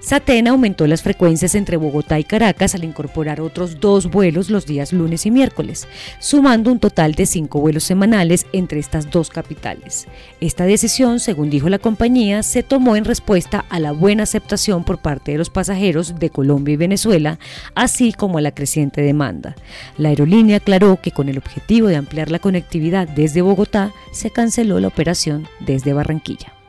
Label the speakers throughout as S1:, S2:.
S1: Satena aumentó las frecuencias entre Bogotá y Caracas al incorporar otros dos vuelos los días lunes y miércoles, sumando un total de cinco vuelos semanales entre estas dos capitales. Esta decisión, según dijo la compañía, se tomó en respuesta a la buena aceptación por parte de los pasajeros de Colombia y Venezuela, así como a la creciente demanda. La aerolínea aclaró que con el objetivo de ampliar la conectividad desde Bogotá, se canceló la operación desde Barranquilla.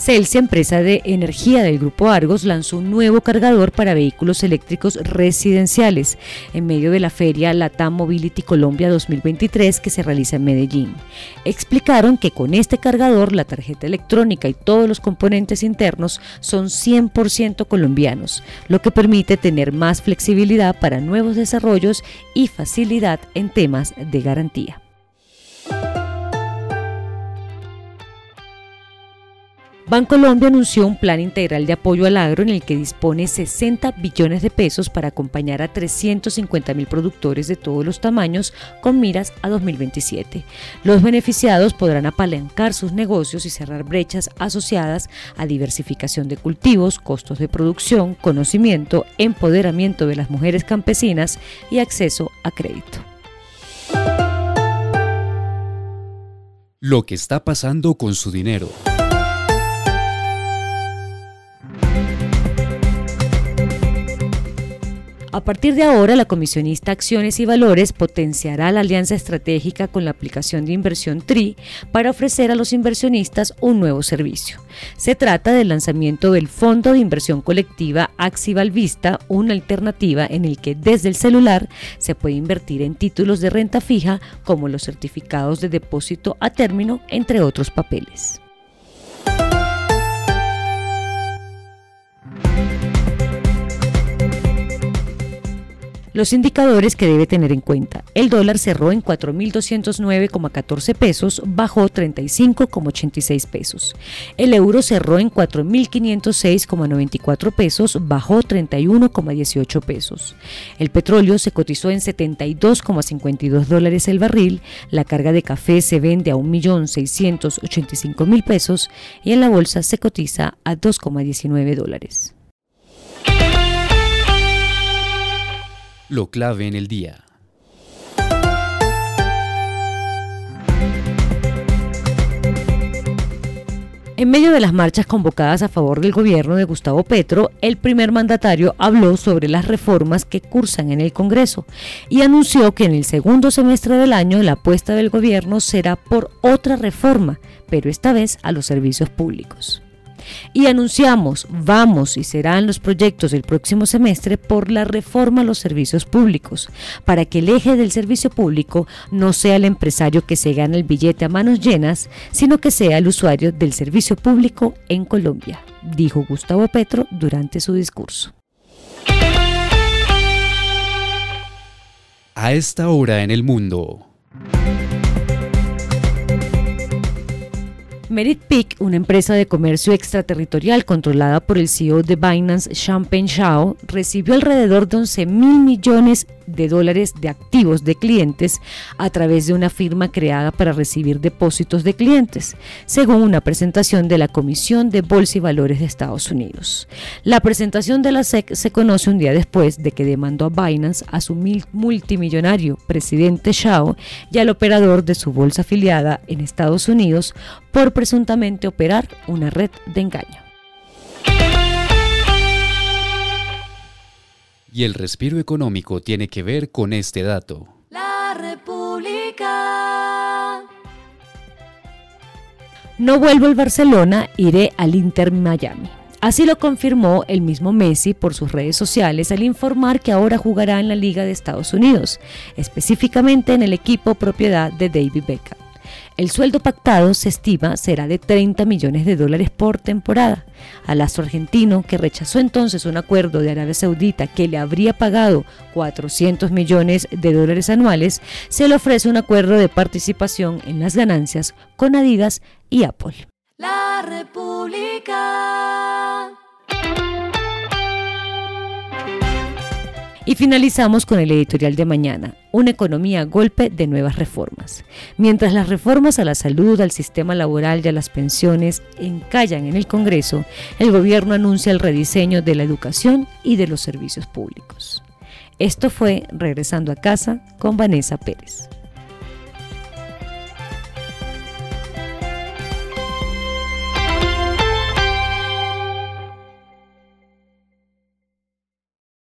S1: Celsia, empresa de energía del Grupo Argos, lanzó un nuevo cargador para vehículos eléctricos residenciales en medio de la feria Latam Mobility Colombia 2023 que se realiza en Medellín. Explicaron que con este cargador la tarjeta electrónica y todos los componentes internos son 100% colombianos, lo que permite tener más flexibilidad para nuevos desarrollos y facilidad en temas de garantía. Bancolombia anunció un plan integral de apoyo al agro en el que dispone 60 billones de pesos para acompañar a 350 mil productores de todos los tamaños con miras a 2027. Los beneficiados podrán apalancar sus negocios y cerrar brechas asociadas a diversificación de cultivos, costos de producción, conocimiento, empoderamiento de las mujeres campesinas y acceso a crédito.
S2: Lo que está pasando con su dinero.
S1: A partir de ahora, la comisionista Acciones y Valores potenciará la alianza estratégica con la aplicación de inversión TRI para ofrecer a los inversionistas un nuevo servicio. Se trata del lanzamiento del Fondo de Inversión Colectiva Axival Vista, una alternativa en el que desde el celular se puede invertir en títulos de renta fija como los certificados de depósito a término, entre otros papeles. Los indicadores que debe tener en cuenta. El dólar cerró en 4.209,14 pesos, bajó 35,86 pesos. El euro cerró en 4.506,94 pesos, bajó 31,18 pesos. El petróleo se cotizó en 72,52 dólares el barril. La carga de café se vende a 1.685.000 pesos y en la bolsa se cotiza a 2,19 dólares.
S2: Lo clave en el día.
S1: En medio de las marchas convocadas a favor del gobierno de Gustavo Petro, el primer mandatario habló sobre las reformas que cursan en el Congreso y anunció que en el segundo semestre del año la apuesta del gobierno será por otra reforma, pero esta vez a los servicios públicos y anunciamos, vamos y serán los proyectos del próximo semestre por la reforma a los servicios públicos, para que el eje del servicio público no sea el empresario que se gana el billete a manos llenas, sino que sea el usuario del servicio público en Colombia, dijo Gustavo Petro durante su discurso.
S2: A esta hora en el mundo.
S1: Merit Peak, una empresa de comercio extraterritorial controlada por el CEO de Binance, Champagne Shao, recibió alrededor de 11 mil millones de dólares de activos de clientes a través de una firma creada para recibir depósitos de clientes, según una presentación de la Comisión de Bolsa y Valores de Estados Unidos. La presentación de la SEC se conoce un día después de que demandó a Binance a su multimillonario presidente Shao y al operador de su bolsa afiliada en Estados Unidos por presuntamente operar una red de engaño.
S2: Y el respiro económico tiene que ver con este dato.
S3: La República.
S1: No vuelvo al Barcelona, iré al Inter Miami. Así lo confirmó el mismo Messi por sus redes sociales al informar que ahora jugará en la Liga de Estados Unidos, específicamente en el equipo propiedad de David Beckham. El sueldo pactado se estima será de 30 millones de dólares por temporada. Al astro argentino, que rechazó entonces un acuerdo de Arabia Saudita que le habría pagado 400 millones de dólares anuales, se le ofrece un acuerdo de participación en las ganancias con Adidas y Apple. La República. Y finalizamos con el editorial de mañana, una economía a golpe de nuevas reformas. Mientras las reformas a la salud, al sistema laboral y a las pensiones encallan en el Congreso, el gobierno anuncia el rediseño de la educación y de los servicios públicos. Esto fue Regresando a casa con Vanessa Pérez.